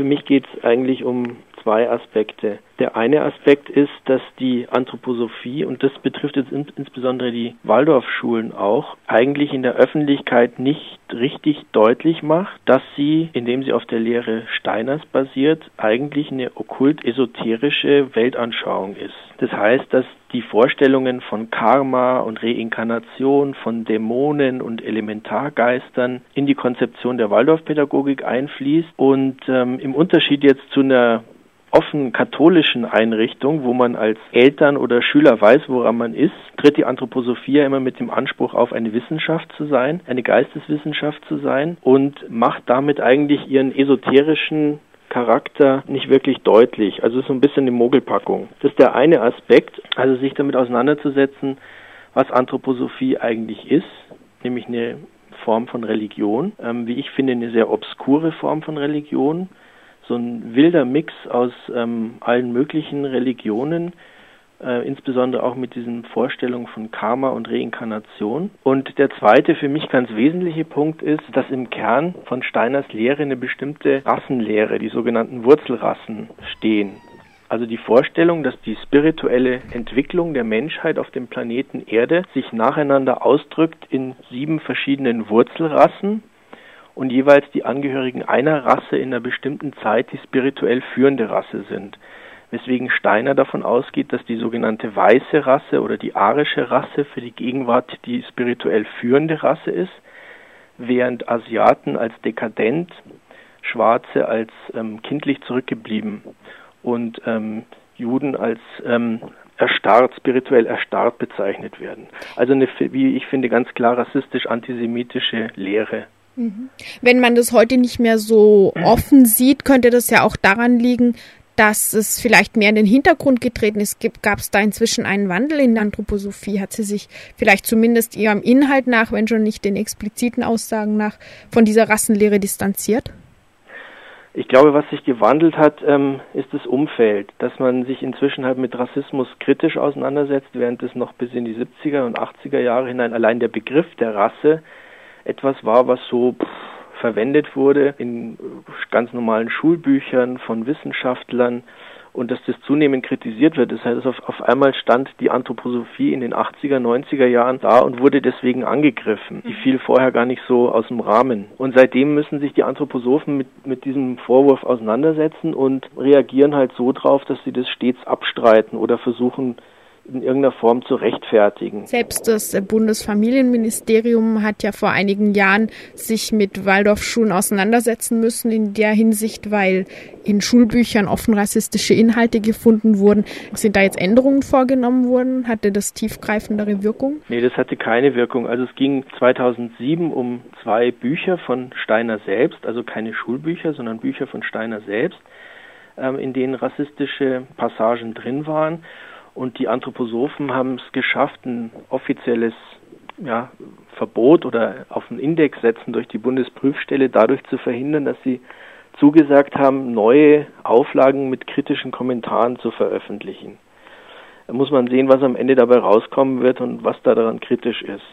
für mich geht es eigentlich um zwei Aspekte. Der eine Aspekt ist, dass die Anthroposophie, und das betrifft jetzt in, insbesondere die Waldorfschulen auch, eigentlich in der Öffentlichkeit nicht richtig deutlich macht, dass sie, indem sie auf der Lehre Steiners basiert, eigentlich eine okkult-esoterische Weltanschauung ist. Das heißt, dass die Vorstellungen von Karma und Reinkarnation, von Dämonen und Elementargeistern in die Konzeption der Waldorfpädagogik einfließt und ähm, im Unterschied jetzt zu einer offen katholischen Einrichtung, wo man als Eltern oder Schüler weiß, woran man ist, tritt die Anthroposophie ja immer mit dem Anspruch auf, eine Wissenschaft zu sein, eine Geisteswissenschaft zu sein und macht damit eigentlich ihren esoterischen Charakter nicht wirklich deutlich. Also so ein bisschen eine Mogelpackung. Das ist der eine Aspekt, also sich damit auseinanderzusetzen, was Anthroposophie eigentlich ist, nämlich eine Form von Religion, ähm, wie ich finde, eine sehr obskure Form von Religion, so ein wilder Mix aus ähm, allen möglichen Religionen, äh, insbesondere auch mit diesen Vorstellungen von Karma und Reinkarnation. Und der zweite für mich ganz wesentliche Punkt ist, dass im Kern von Steiners Lehre eine bestimmte Rassenlehre, die sogenannten Wurzelrassen, stehen. Also die Vorstellung, dass die spirituelle Entwicklung der Menschheit auf dem Planeten Erde sich nacheinander ausdrückt in sieben verschiedenen Wurzelrassen, und jeweils die Angehörigen einer Rasse in einer bestimmten Zeit die spirituell führende Rasse sind. Weswegen Steiner davon ausgeht, dass die sogenannte weiße Rasse oder die arische Rasse für die Gegenwart die spirituell führende Rasse ist, während Asiaten als dekadent, Schwarze als ähm, kindlich zurückgeblieben und ähm, Juden als ähm, erstarrt, spirituell erstarrt bezeichnet werden. Also eine, wie ich finde, ganz klar rassistisch-antisemitische Lehre. Wenn man das heute nicht mehr so offen sieht, könnte das ja auch daran liegen, dass es vielleicht mehr in den Hintergrund getreten ist. Gab es da inzwischen einen Wandel in der Anthroposophie? Hat sie sich vielleicht zumindest ihrem Inhalt nach, wenn schon nicht den expliziten Aussagen nach, von dieser Rassenlehre distanziert? Ich glaube, was sich gewandelt hat, ähm, ist das Umfeld, dass man sich inzwischen halt mit Rassismus kritisch auseinandersetzt, während es noch bis in die 70er und 80er Jahre hinein allein der Begriff der Rasse etwas war, was so pff, verwendet wurde in ganz normalen Schulbüchern von Wissenschaftlern und dass das zunehmend kritisiert wird. Das heißt, auf, auf einmal stand die Anthroposophie in den 80er, 90er Jahren da und wurde deswegen angegriffen. Die mhm. fiel vorher gar nicht so aus dem Rahmen. Und seitdem müssen sich die Anthroposophen mit, mit diesem Vorwurf auseinandersetzen und reagieren halt so drauf, dass sie das stets abstreiten oder versuchen, in irgendeiner Form zu rechtfertigen. Selbst das Bundesfamilienministerium hat ja vor einigen Jahren sich mit Waldorfschulen auseinandersetzen müssen in der Hinsicht, weil in Schulbüchern offen rassistische Inhalte gefunden wurden. Sind da jetzt Änderungen vorgenommen worden? Hatte das tiefgreifendere Wirkung? Nee, das hatte keine Wirkung. Also es ging 2007 um zwei Bücher von Steiner selbst, also keine Schulbücher, sondern Bücher von Steiner selbst, ähm, in denen rassistische Passagen drin waren. Und die Anthroposophen haben es geschafft, ein offizielles ja, Verbot oder auf den Index setzen durch die Bundesprüfstelle dadurch zu verhindern, dass sie zugesagt haben, neue Auflagen mit kritischen Kommentaren zu veröffentlichen. Da muss man sehen, was am Ende dabei rauskommen wird und was da daran kritisch ist.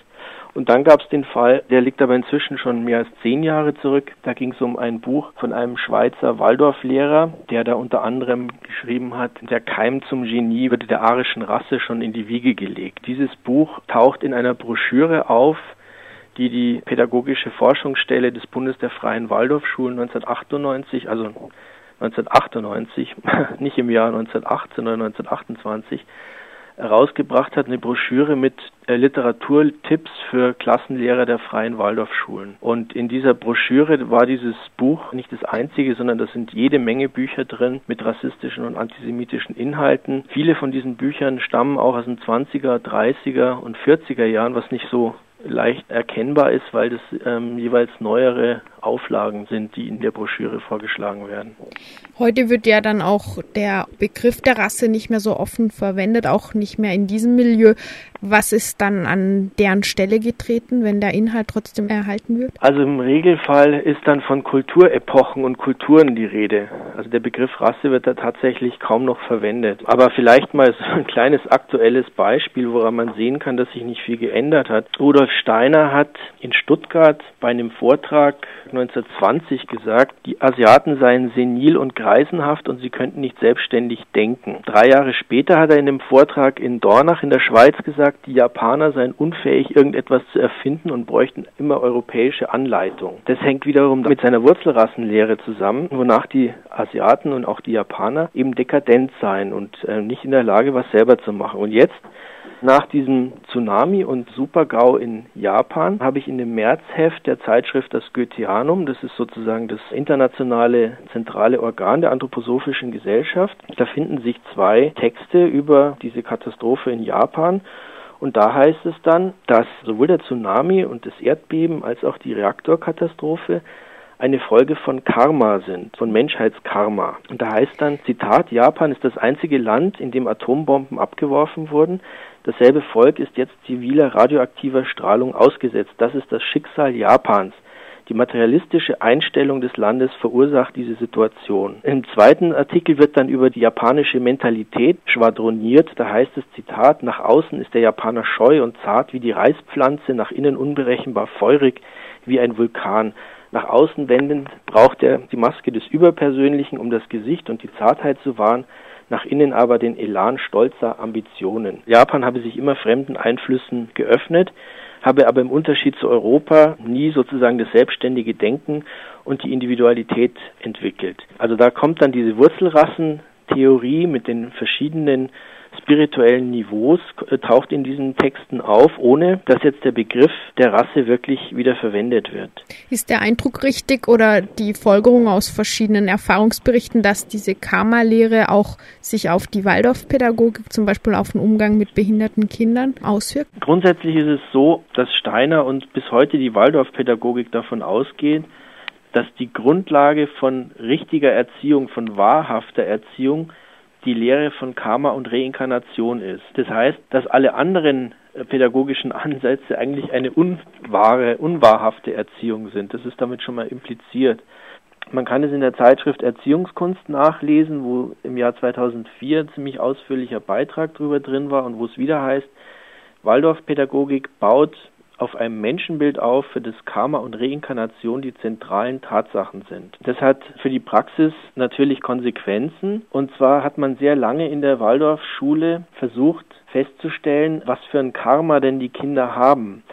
Und dann gab es den Fall, der liegt aber inzwischen schon mehr als zehn Jahre zurück. Da ging es um ein Buch von einem Schweizer Waldorflehrer, der da unter anderem geschrieben hat, der Keim zum Genie würde der arischen Rasse schon in die Wiege gelegt. Dieses Buch taucht in einer Broschüre auf, die die Pädagogische Forschungsstelle des Bundes der Freien Waldorfschulen 1998, also 1998, nicht im Jahr 1918, sondern 1928, herausgebracht hat, eine Broschüre mit äh, Literaturtipps für Klassenlehrer der freien Waldorfschulen. Und in dieser Broschüre war dieses Buch nicht das einzige, sondern da sind jede Menge Bücher drin mit rassistischen und antisemitischen Inhalten. Viele von diesen Büchern stammen auch aus den 20er, 30er und 40er Jahren, was nicht so leicht erkennbar ist, weil das ähm, jeweils neuere Auflagen sind, die in der Broschüre vorgeschlagen werden. Heute wird ja dann auch der Begriff der Rasse nicht mehr so offen verwendet, auch nicht mehr in diesem Milieu. Was ist dann an deren Stelle getreten, wenn der Inhalt trotzdem erhalten wird? Also im Regelfall ist dann von Kulturepochen und Kulturen die Rede. Also der Begriff Rasse wird da tatsächlich kaum noch verwendet. Aber vielleicht mal so ein kleines aktuelles Beispiel, woran man sehen kann, dass sich nicht viel geändert hat. Rudolf Steiner hat in Stuttgart bei einem Vortrag 1920 gesagt, die Asiaten seien senil und greisenhaft und sie könnten nicht selbstständig denken. Drei Jahre später hat er in einem Vortrag in Dornach in der Schweiz gesagt, die Japaner seien unfähig, irgendetwas zu erfinden und bräuchten immer europäische Anleitung. Das hängt wiederum mit seiner Wurzelrassenlehre zusammen, wonach die Asiaten und auch die Japaner eben dekadent seien und äh, nicht in der Lage, was selber zu machen. Und jetzt nach diesem Tsunami und Supergau in Japan habe ich in dem Märzheft der Zeitschrift das Goetheanum, das ist sozusagen das internationale zentrale Organ der anthroposophischen Gesellschaft. Da finden sich zwei Texte über diese Katastrophe in Japan. Und da heißt es dann, dass sowohl der Tsunami und das Erdbeben als auch die Reaktorkatastrophe eine Folge von Karma sind, von Menschheitskarma. Und da heißt dann, Zitat, Japan ist das einzige Land, in dem Atombomben abgeworfen wurden, Dasselbe Volk ist jetzt ziviler radioaktiver Strahlung ausgesetzt. Das ist das Schicksal Japans. Die materialistische Einstellung des Landes verursacht diese Situation. Im zweiten Artikel wird dann über die japanische Mentalität schwadroniert. Da heißt es Zitat, nach außen ist der Japaner scheu und zart wie die Reispflanze, nach innen unberechenbar feurig wie ein Vulkan. Nach außen wendend braucht er die Maske des Überpersönlichen, um das Gesicht und die Zartheit zu wahren nach innen aber den Elan stolzer Ambitionen. Japan habe sich immer fremden Einflüssen geöffnet, habe aber im Unterschied zu Europa nie sozusagen das selbstständige Denken und die Individualität entwickelt. Also da kommt dann diese Wurzelrassentheorie mit den verschiedenen spirituellen Niveaus äh, taucht in diesen Texten auf, ohne dass jetzt der Begriff der Rasse wirklich wieder verwendet wird. Ist der Eindruck richtig oder die Folgerung aus verschiedenen Erfahrungsberichten, dass diese Karma-Lehre auch sich auf die Waldorfpädagogik, zum Beispiel auf den Umgang mit behinderten Kindern, auswirkt? Grundsätzlich ist es so, dass Steiner und bis heute die Waldorfpädagogik davon ausgehen, dass die Grundlage von richtiger Erziehung, von wahrhafter Erziehung die Lehre von Karma und Reinkarnation ist. Das heißt, dass alle anderen äh, pädagogischen Ansätze eigentlich eine unwahre, unwahrhafte Erziehung sind. Das ist damit schon mal impliziert. Man kann es in der Zeitschrift Erziehungskunst nachlesen, wo im Jahr 2004 ein ziemlich ausführlicher Beitrag drüber drin war und wo es wieder heißt, Waldorfpädagogik baut auf einem Menschenbild auf, für das Karma und Reinkarnation die zentralen Tatsachen sind. Das hat für die Praxis natürlich Konsequenzen. Und zwar hat man sehr lange in der Waldorfschule versucht festzustellen, was für ein Karma denn die Kinder haben.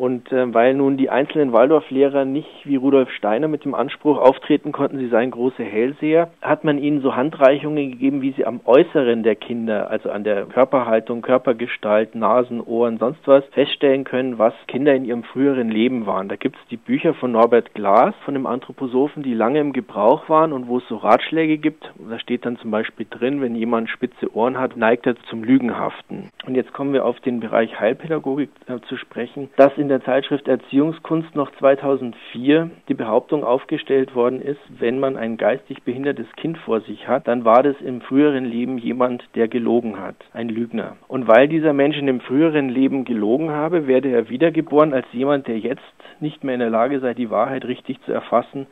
Und äh, weil nun die einzelnen Waldorflehrer nicht wie Rudolf Steiner mit dem Anspruch auftreten konnten, sie seien große Hellseher, hat man ihnen so Handreichungen gegeben, wie sie am Äußeren der Kinder, also an der Körperhaltung, Körpergestalt, Nasen, Ohren, sonst was, feststellen können, was Kinder in ihrem früheren Leben waren. Da gibt es die Bücher von Norbert Glas, von dem Anthroposophen, die lange im Gebrauch waren und wo es so Ratschläge gibt. Da steht dann zum Beispiel drin, wenn jemand spitze Ohren hat, neigt er zum Lügenhaften. Und jetzt kommen wir auf den Bereich Heilpädagogik äh, zu sprechen. Das in der Zeitschrift Erziehungskunst noch 2004 die Behauptung aufgestellt worden ist, wenn man ein geistig behindertes Kind vor sich hat, dann war das im früheren Leben jemand, der gelogen hat, ein Lügner. Und weil dieser Mensch in dem früheren Leben gelogen habe, werde er wiedergeboren als jemand, der jetzt nicht mehr in der Lage sei, die Wahrheit richtig zu erfassen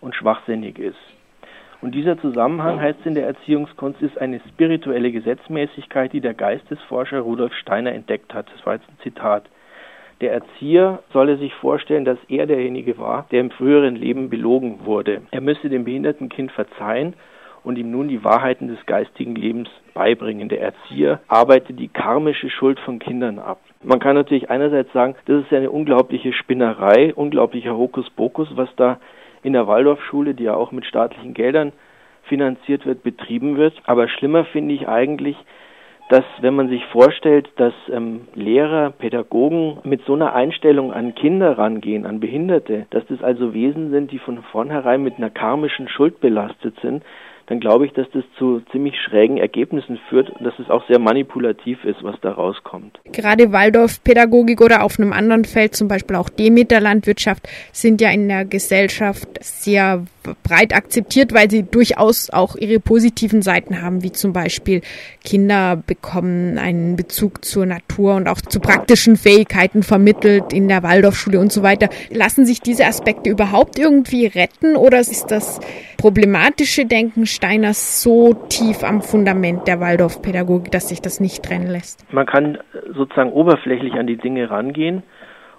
und schwachsinnig ist. Und dieser Zusammenhang, heißt in der Erziehungskunst, ist eine spirituelle Gesetzmäßigkeit, die der Geistesforscher Rudolf Steiner entdeckt hat. Das war jetzt ein Zitat. Der Erzieher solle sich vorstellen, dass er derjenige war, der im früheren Leben belogen wurde. Er müsse dem behinderten Kind verzeihen und ihm nun die Wahrheiten des geistigen Lebens beibringen. Der Erzieher arbeitet die karmische Schuld von Kindern ab. Man kann natürlich einerseits sagen, das ist eine unglaubliche Spinnerei, unglaublicher Hokuspokus, was da in der Waldorfschule, die ja auch mit staatlichen Geldern finanziert wird, betrieben wird. Aber schlimmer finde ich eigentlich, dass wenn man sich vorstellt, dass ähm, Lehrer, Pädagogen mit so einer Einstellung an Kinder rangehen, an Behinderte, dass das also Wesen sind, die von vornherein mit einer karmischen Schuld belastet sind, dann glaube ich, dass das zu ziemlich schrägen Ergebnissen führt und dass es auch sehr manipulativ ist, was da rauskommt. Gerade Waldorfpädagogik oder auf einem anderen Feld, zum Beispiel auch Demeter-Landwirtschaft, sind ja in der Gesellschaft sehr breit akzeptiert, weil sie durchaus auch ihre positiven Seiten haben, wie zum Beispiel Kinder bekommen einen Bezug zur Natur und auch zu praktischen Fähigkeiten vermittelt in der Waldorfschule und so weiter. Lassen sich diese Aspekte überhaupt irgendwie retten oder ist das problematische Denken Steiners so tief am Fundament der Waldorfpädagogik, dass sich das nicht trennen lässt? Man kann sozusagen oberflächlich an die Dinge rangehen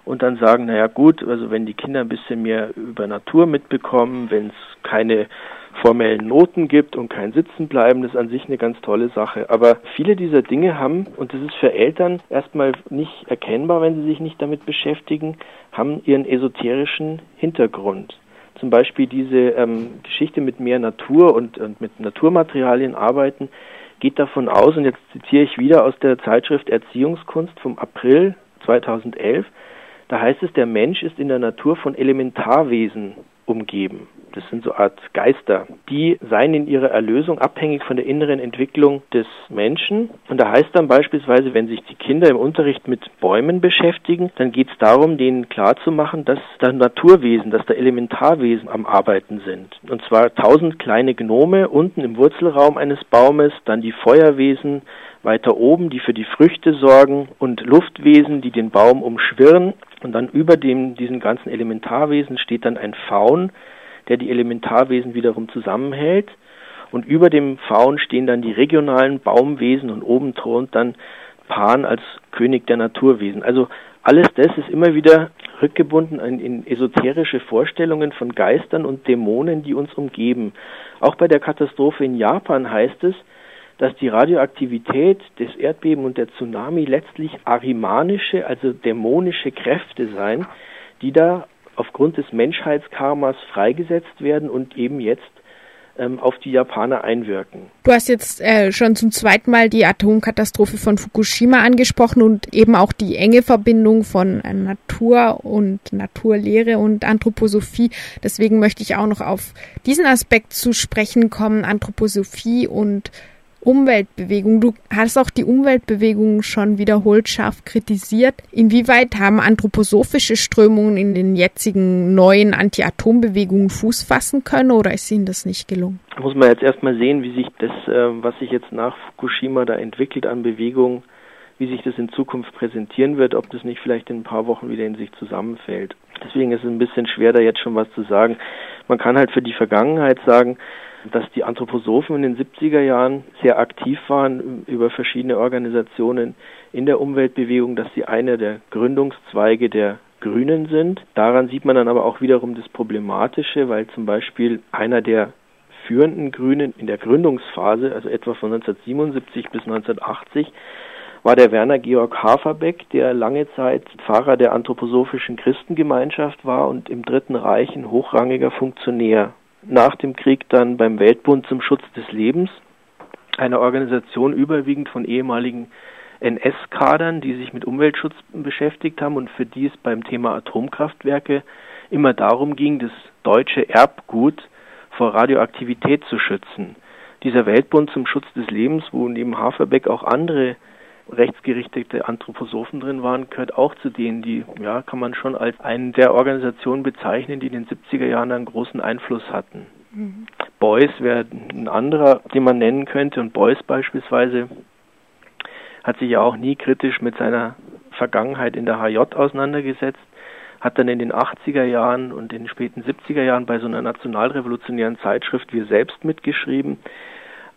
und dann sagen, naja gut, also wenn die Kinder ein bisschen mehr über Natur mitbekommen, wenn es keine formellen Noten gibt und kein Sitzenbleiben, das ist an sich eine ganz tolle Sache. Aber viele dieser Dinge haben, und das ist für Eltern erstmal nicht erkennbar, wenn sie sich nicht damit beschäftigen, haben ihren esoterischen Hintergrund. Zum Beispiel diese ähm, Geschichte mit mehr Natur und, und mit Naturmaterialien arbeiten, geht davon aus, und jetzt zitiere ich wieder aus der Zeitschrift Erziehungskunst vom April 2011, da heißt es, der Mensch ist in der Natur von Elementarwesen umgeben. Das sind so Art Geister. Die seien in ihrer Erlösung abhängig von der inneren Entwicklung des Menschen. Und da heißt dann beispielsweise, wenn sich die Kinder im Unterricht mit Bäumen beschäftigen, dann geht es darum, denen klarzumachen, dass da Naturwesen, dass da Elementarwesen am Arbeiten sind. Und zwar tausend kleine Gnome unten im Wurzelraum eines Baumes, dann die Feuerwesen, weiter oben, die für die Früchte sorgen und Luftwesen, die den Baum umschwirren. Und dann über dem, diesen ganzen Elementarwesen steht dann ein Faun, der die Elementarwesen wiederum zusammenhält. Und über dem Faun stehen dann die regionalen Baumwesen und oben thront dann Pan als König der Naturwesen. Also alles das ist immer wieder rückgebunden in, in, esoterische Vorstellungen von Geistern und Dämonen, die uns umgeben. Auch bei der Katastrophe in Japan heißt es, dass die Radioaktivität des Erdbeben und der Tsunami letztlich arimanische, also dämonische Kräfte seien, die da aufgrund des Menschheitskarmas freigesetzt werden und eben jetzt ähm, auf die Japaner einwirken. Du hast jetzt äh, schon zum zweiten Mal die Atomkatastrophe von Fukushima angesprochen und eben auch die enge Verbindung von äh, Natur und Naturlehre und Anthroposophie. Deswegen möchte ich auch noch auf diesen Aspekt zu sprechen kommen, Anthroposophie und Umweltbewegung. Du hast auch die Umweltbewegung schon wiederholt scharf kritisiert. Inwieweit haben anthroposophische Strömungen in den jetzigen neuen Anti-Atom-Bewegungen Fuß fassen können oder ist ihnen das nicht gelungen? Muss man jetzt erstmal sehen, wie sich das, äh, was sich jetzt nach Fukushima da entwickelt an Bewegung, wie sich das in Zukunft präsentieren wird, ob das nicht vielleicht in ein paar Wochen wieder in sich zusammenfällt. Deswegen ist es ein bisschen schwer, da jetzt schon was zu sagen. Man kann halt für die Vergangenheit sagen, dass die Anthroposophen in den 70er Jahren sehr aktiv waren über verschiedene Organisationen in der Umweltbewegung, dass sie einer der Gründungszweige der Grünen sind. Daran sieht man dann aber auch wiederum das Problematische, weil zum Beispiel einer der führenden Grünen in der Gründungsphase, also etwa von 1977 bis 1980, war der Werner Georg Haferbeck, der lange Zeit Pfarrer der anthroposophischen Christengemeinschaft war und im Dritten Reich ein hochrangiger Funktionär nach dem Krieg dann beim Weltbund zum Schutz des Lebens, eine Organisation überwiegend von ehemaligen NS-Kadern, die sich mit Umweltschutz beschäftigt haben und für die es beim Thema Atomkraftwerke immer darum ging, das deutsche Erbgut vor Radioaktivität zu schützen. Dieser Weltbund zum Schutz des Lebens, wo neben Haferbeck auch andere rechtsgerichtete Anthroposophen drin waren, gehört auch zu denen, die, ja, kann man schon als eine der Organisationen bezeichnen, die in den 70er Jahren einen großen Einfluss hatten. Mhm. Beuys wäre ein anderer, den man nennen könnte, und Beuys beispielsweise hat sich ja auch nie kritisch mit seiner Vergangenheit in der HJ auseinandergesetzt, hat dann in den 80er Jahren und in den späten 70er Jahren bei so einer nationalrevolutionären Zeitschrift Wir selbst mitgeschrieben,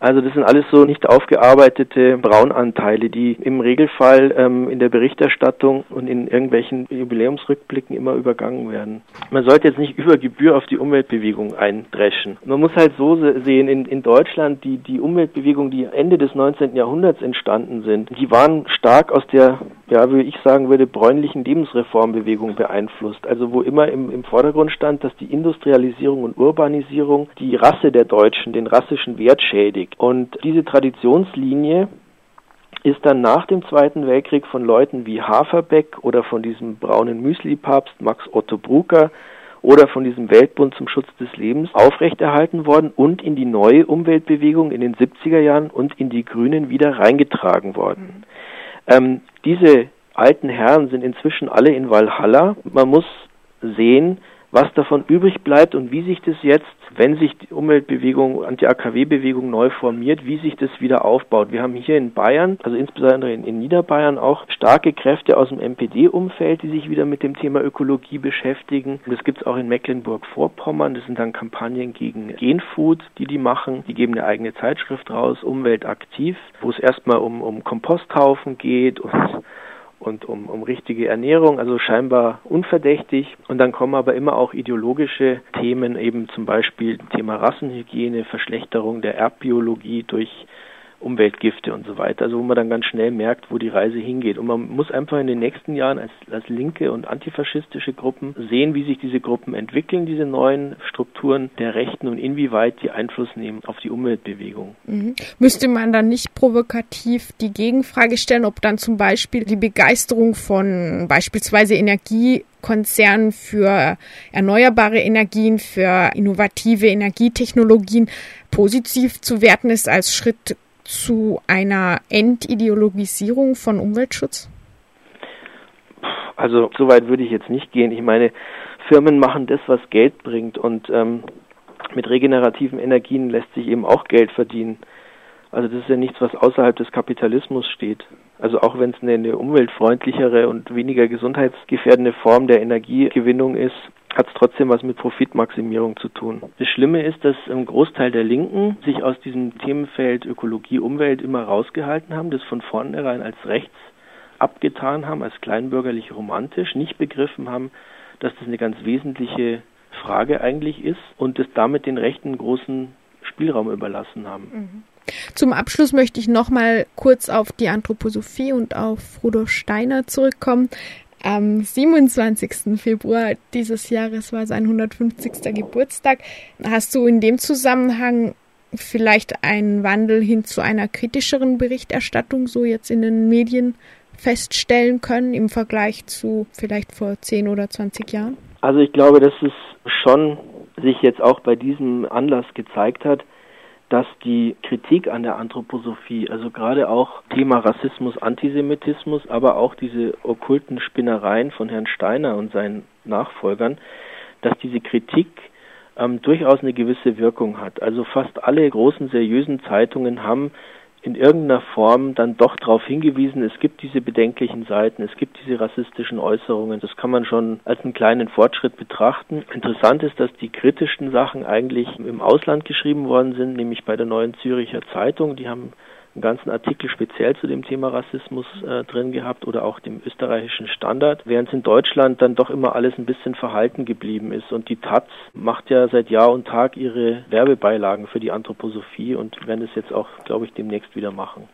also das sind alles so nicht aufgearbeitete Braunanteile, die im Regelfall ähm, in der Berichterstattung und in irgendwelchen Jubiläumsrückblicken immer übergangen werden. Man sollte jetzt nicht über Gebühr auf die Umweltbewegung eindreschen. Man muss halt so sehen, in, in Deutschland, die, die Umweltbewegung, die Ende des 19. Jahrhunderts entstanden sind, die waren stark aus der ja, wie ich sagen würde, bräunlichen Lebensreformbewegung beeinflusst. Also wo immer im, im Vordergrund stand, dass die Industrialisierung und Urbanisierung die Rasse der Deutschen, den rassischen Wert schädigt. Und diese Traditionslinie ist dann nach dem Zweiten Weltkrieg von Leuten wie Haferbeck oder von diesem braunen Müsli-Papst Max Otto Brucker oder von diesem Weltbund zum Schutz des Lebens aufrechterhalten worden und in die neue Umweltbewegung in den 70er Jahren und in die Grünen wieder reingetragen worden. Ähm, diese alten Herren sind inzwischen alle in Valhalla. Man muss sehen, was davon übrig bleibt und wie sich das jetzt, wenn sich die Umweltbewegung, Anti-AKW-Bewegung neu formiert, wie sich das wieder aufbaut. Wir haben hier in Bayern, also insbesondere in, in Niederbayern auch starke Kräfte aus dem MPD-Umfeld, die sich wieder mit dem Thema Ökologie beschäftigen. Das gibt es auch in Mecklenburg-Vorpommern. Das sind dann Kampagnen gegen Genfood, die die machen. Die geben eine eigene Zeitschrift raus, Umweltaktiv, wo es erstmal um, um Komposthaufen geht und und um, um richtige Ernährung, also scheinbar unverdächtig. Und dann kommen aber immer auch ideologische Themen, eben zum Beispiel Thema Rassenhygiene, Verschlechterung der Erbbiologie durch Umweltgifte und so weiter. Also wo man dann ganz schnell merkt, wo die Reise hingeht. Und man muss einfach in den nächsten Jahren als, als linke und antifaschistische Gruppen sehen, wie sich diese Gruppen entwickeln, diese neuen Strukturen der Rechten und inwieweit die Einfluss nehmen auf die Umweltbewegung. Mhm. Müsste man dann nicht provokativ die Gegenfrage stellen, ob dann zum Beispiel die Begeisterung von beispielsweise Energiekonzernen für erneuerbare Energien, für innovative Energietechnologien positiv zu werten ist als Schritt zu einer Entideologisierung von Umweltschutz? Also so weit würde ich jetzt nicht gehen. Ich meine, Firmen machen das, was Geld bringt und ähm, mit regenerativen Energien lässt sich eben auch Geld verdienen. Also das ist ja nichts, was außerhalb des Kapitalismus steht. Also auch wenn es eine, eine umweltfreundlichere und weniger gesundheitsgefährdende Form der Energiegewinnung ist, hat es trotzdem was mit Profitmaximierung zu tun. Das Schlimme ist, dass ein Großteil der Linken sich aus diesem Themenfeld Ökologie, Umwelt immer rausgehalten haben, das von vornherein als rechts abgetan haben, als kleinbürgerlich romantisch, nicht begriffen haben, dass das eine ganz wesentliche Frage eigentlich ist und es damit den Rechten großen Spielraum überlassen haben. Mhm. Zum Abschluss möchte ich noch mal kurz auf die Anthroposophie und auf Rudolf Steiner zurückkommen. Am 27. Februar dieses Jahres war sein 150. Geburtstag. Hast du in dem Zusammenhang vielleicht einen Wandel hin zu einer kritischeren Berichterstattung so jetzt in den Medien feststellen können im Vergleich zu vielleicht vor 10 oder 20 Jahren? Also ich glaube, dass es schon sich jetzt auch bei diesem Anlass gezeigt hat, dass die Kritik an der Anthroposophie, also gerade auch Thema Rassismus, Antisemitismus, aber auch diese okkulten Spinnereien von Herrn Steiner und seinen Nachfolgern, dass diese Kritik ähm, durchaus eine gewisse Wirkung hat. Also fast alle großen seriösen Zeitungen haben in irgendeiner Form dann doch darauf hingewiesen, es gibt diese bedenklichen Seiten, es gibt diese rassistischen Äußerungen. Das kann man schon als einen kleinen Fortschritt betrachten. Interessant ist, dass die kritischen Sachen eigentlich im Ausland geschrieben worden sind, nämlich bei der Neuen Züricher Zeitung. Die haben einen ganzen Artikel speziell zu dem Thema Rassismus äh, drin gehabt oder auch dem österreichischen Standard, während es in Deutschland dann doch immer alles ein bisschen verhalten geblieben ist. Und die Taz macht ja seit Jahr und Tag ihre Werbebeilagen für die Anthroposophie und werden es jetzt auch, glaube ich, demnächst wieder machen.